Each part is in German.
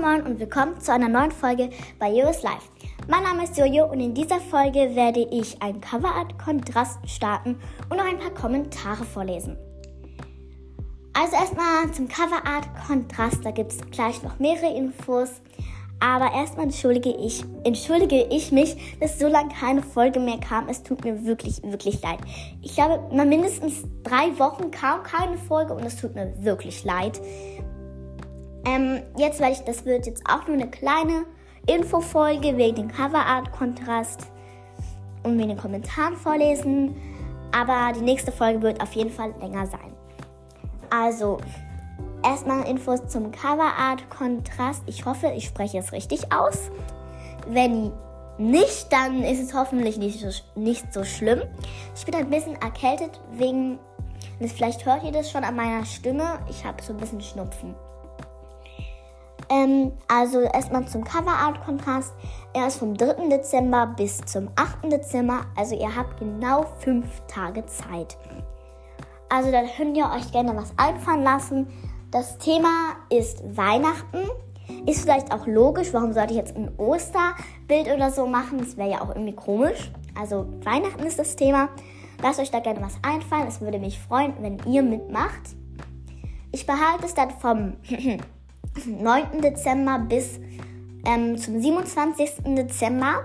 Moin und willkommen zu einer neuen Folge bei Jojo's Life. Mein Name ist Jojo und in dieser Folge werde ich ein Coverart-Kontrast starten und noch ein paar Kommentare vorlesen. Also erstmal zum Coverart-Kontrast, da gibt es gleich noch mehrere Infos. Aber erstmal entschuldige ich, entschuldige ich mich, dass so lange keine Folge mehr kam. Es tut mir wirklich, wirklich leid. Ich glaube, mal mindestens drei Wochen kam keine Folge und es tut mir wirklich leid. Ähm, jetzt werde ich, das wird jetzt auch nur eine kleine Infofolge wegen dem Coverart-Kontrast und wegen den Kommentaren vorlesen. Aber die nächste Folge wird auf jeden Fall länger sein. Also, erstmal Infos zum Coverart-Kontrast. Ich hoffe, ich spreche es richtig aus. Wenn nicht, dann ist es hoffentlich nicht so, nicht so schlimm. Ich bin ein bisschen erkältet wegen, vielleicht hört ihr das schon an meiner Stimme, ich habe so ein bisschen Schnupfen. Ähm, also erstmal zum Coverart-Kontrast. Er ist vom 3. Dezember bis zum 8. Dezember. Also ihr habt genau fünf Tage Zeit. Also da könnt ihr euch gerne was einfallen lassen. Das Thema ist Weihnachten. Ist vielleicht auch logisch, warum sollte ich jetzt ein Osterbild oder so machen? Das wäre ja auch irgendwie komisch. Also Weihnachten ist das Thema. Lasst euch da gerne was einfallen. Es würde mich freuen, wenn ihr mitmacht. Ich behalte es dann vom 9. Dezember bis ähm, zum 27. Dezember.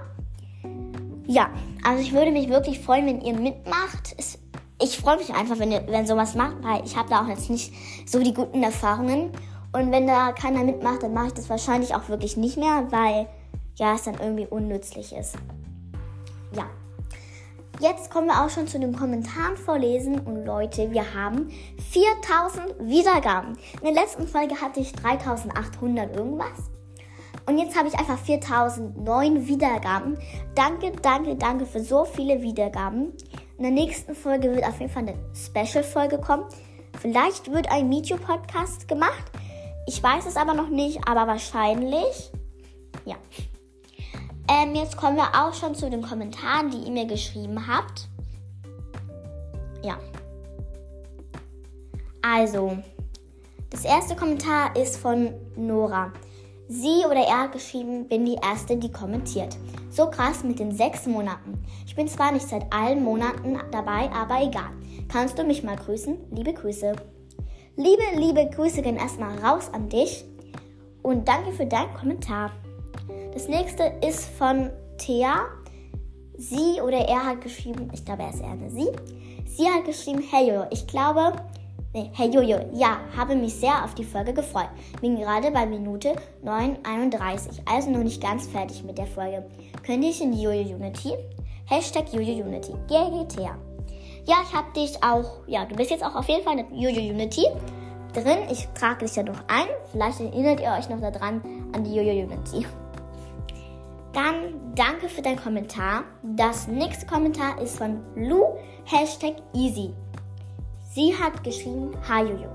Ja, also ich würde mich wirklich freuen, wenn ihr mitmacht. Es, ich freue mich einfach, wenn ihr wenn sowas macht, weil ich habe da auch jetzt nicht so die guten Erfahrungen. Und wenn da keiner mitmacht, dann mache ich das wahrscheinlich auch wirklich nicht mehr, weil ja, es dann irgendwie unnützlich ist. Ja. Jetzt kommen wir auch schon zu den Kommentaren vorlesen. Und Leute, wir haben 4000 Wiedergaben. In der letzten Folge hatte ich 3800 irgendwas. Und jetzt habe ich einfach 4009 Wiedergaben. Danke, danke, danke für so viele Wiedergaben. In der nächsten Folge wird auf jeden Fall eine Special-Folge kommen. Vielleicht wird ein Meet-You-Podcast gemacht. Ich weiß es aber noch nicht, aber wahrscheinlich. Ja. Ähm, jetzt kommen wir auch schon zu den Kommentaren, die ihr mir geschrieben habt. Ja. Also, das erste Kommentar ist von Nora. Sie oder er hat geschrieben, bin die Erste, die kommentiert. So krass mit den sechs Monaten. Ich bin zwar nicht seit allen Monaten dabei, aber egal. Kannst du mich mal grüßen? Liebe Grüße. Liebe, liebe Grüße gehen erstmal raus an dich. Und danke für deinen Kommentar. Das nächste ist von Thea. Sie oder er hat geschrieben, ich glaube, er ist eher eine Sie. Sie hat geschrieben, hey Jojo, ich glaube, nee, hey Jojo, ja, habe mich sehr auf die Folge gefreut. Bin gerade bei Minute 9.31, also noch nicht ganz fertig mit der Folge. Könnte ich in die Jojo Unity? Hashtag Jojo Unity. GGTA. Ja, ich habe dich auch, ja, du bist jetzt auch auf jeden Fall in der Jojo Unity drin. Ich trage dich ja noch ein. Vielleicht erinnert ihr euch noch daran an die Jojo Unity. Dann danke für deinen Kommentar. Das nächste Kommentar ist von Lu, Hashtag Easy. Sie hat geschrieben, Hi Jojo.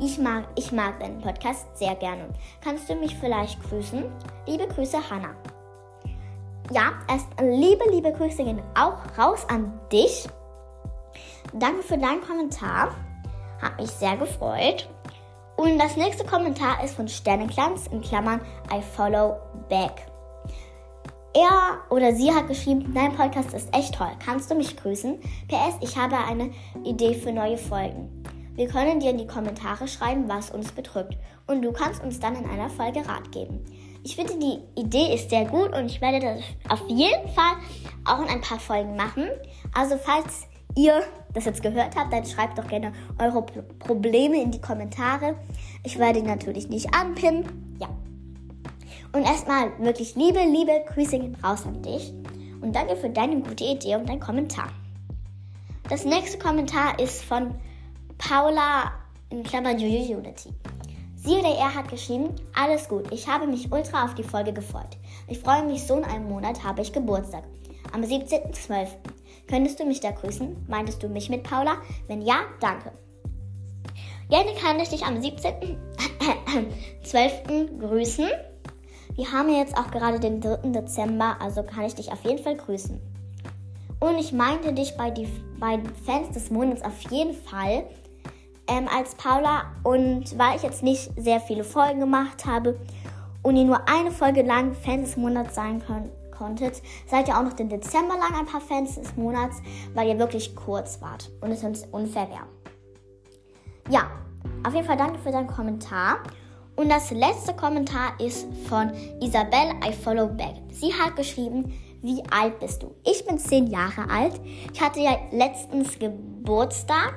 Ich mag, ich mag deinen Podcast sehr gerne. Kannst du mich vielleicht grüßen? Liebe Grüße, Hannah. Ja, erst liebe, liebe Grüße gehen auch raus an dich. Danke für deinen Kommentar. Hat mich sehr gefreut. Und das nächste Kommentar ist von Sternenglanz in Klammern I follow back. Er oder sie hat geschrieben, dein Podcast ist echt toll. Kannst du mich grüßen? PS, ich habe eine Idee für neue Folgen. Wir können dir in die Kommentare schreiben, was uns bedrückt. Und du kannst uns dann in einer Folge Rat geben. Ich finde, die Idee ist sehr gut und ich werde das auf jeden Fall auch in ein paar Folgen machen. Also falls ihr das jetzt gehört habt, dann schreibt doch gerne eure Probleme in die Kommentare. Ich werde natürlich nicht anpinnen. Ja. Und erstmal wirklich liebe, liebe Grüße gehen raus an dich. Und danke für deine gute Idee und dein Kommentar. Das nächste Kommentar ist von Paula in Klammern Juju Unity. Sie oder er hat geschrieben, alles gut, ich habe mich ultra auf die Folge gefreut. Ich freue mich, so in einem Monat habe ich Geburtstag. Am 17.12. Könntest du mich da grüßen? Meintest du mich mit Paula? Wenn ja, danke. Gerne kann ich dich am 17.12. grüßen. Wir haben jetzt auch gerade den 3. Dezember, also kann ich dich auf jeden Fall grüßen. Und ich meinte dich bei, die, bei den Fans des Monats auf jeden Fall ähm, als Paula. Und weil ich jetzt nicht sehr viele Folgen gemacht habe und ihr nur eine Folge lang Fans des Monats sein könnt, konntet, seid ihr auch noch den Dezember lang ein paar Fans des Monats, weil ihr wirklich kurz wart und es uns unfair wäre. Ja, auf jeden Fall danke für deinen Kommentar. Und das letzte Kommentar ist von Isabel I Follow Back. Sie hat geschrieben, wie alt bist du? Ich bin zehn Jahre alt. Ich hatte ja letztens Geburtstag.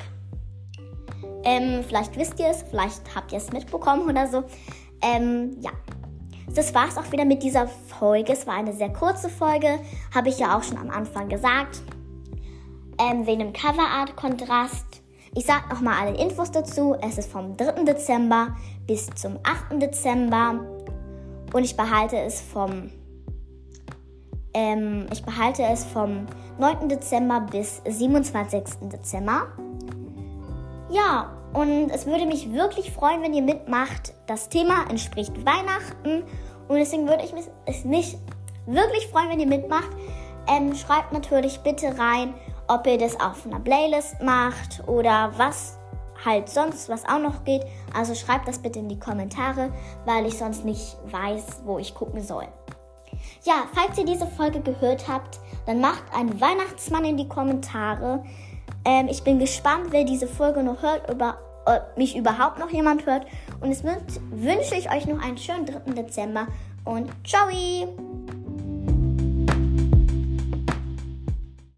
Ähm, vielleicht wisst ihr es, vielleicht habt ihr es mitbekommen oder so. Ähm, ja. Das war es auch wieder mit dieser Folge. Es war eine sehr kurze Folge, habe ich ja auch schon am Anfang gesagt. Ähm, wegen dem Coverart-Kontrast. Ich sage nochmal alle Infos dazu. Es ist vom 3. Dezember bis zum 8. Dezember. Und ich behalte es vom ähm, ich behalte es vom 9. Dezember bis 27. Dezember. Ja, und es würde mich wirklich freuen, wenn ihr mitmacht. Das Thema entspricht Weihnachten und deswegen würde ich mich, mich wirklich freuen, wenn ihr mitmacht. Ähm, schreibt natürlich bitte rein, ob ihr das auf einer Playlist macht oder was halt sonst, was auch noch geht. Also schreibt das bitte in die Kommentare, weil ich sonst nicht weiß, wo ich gucken soll. Ja, falls ihr diese Folge gehört habt, dann macht einen Weihnachtsmann in die Kommentare. Ähm, ich bin gespannt, wer diese Folge noch hört, ob mich überhaupt noch jemand hört. Und jetzt wünsche ich euch noch einen schönen 3. Dezember und ciao!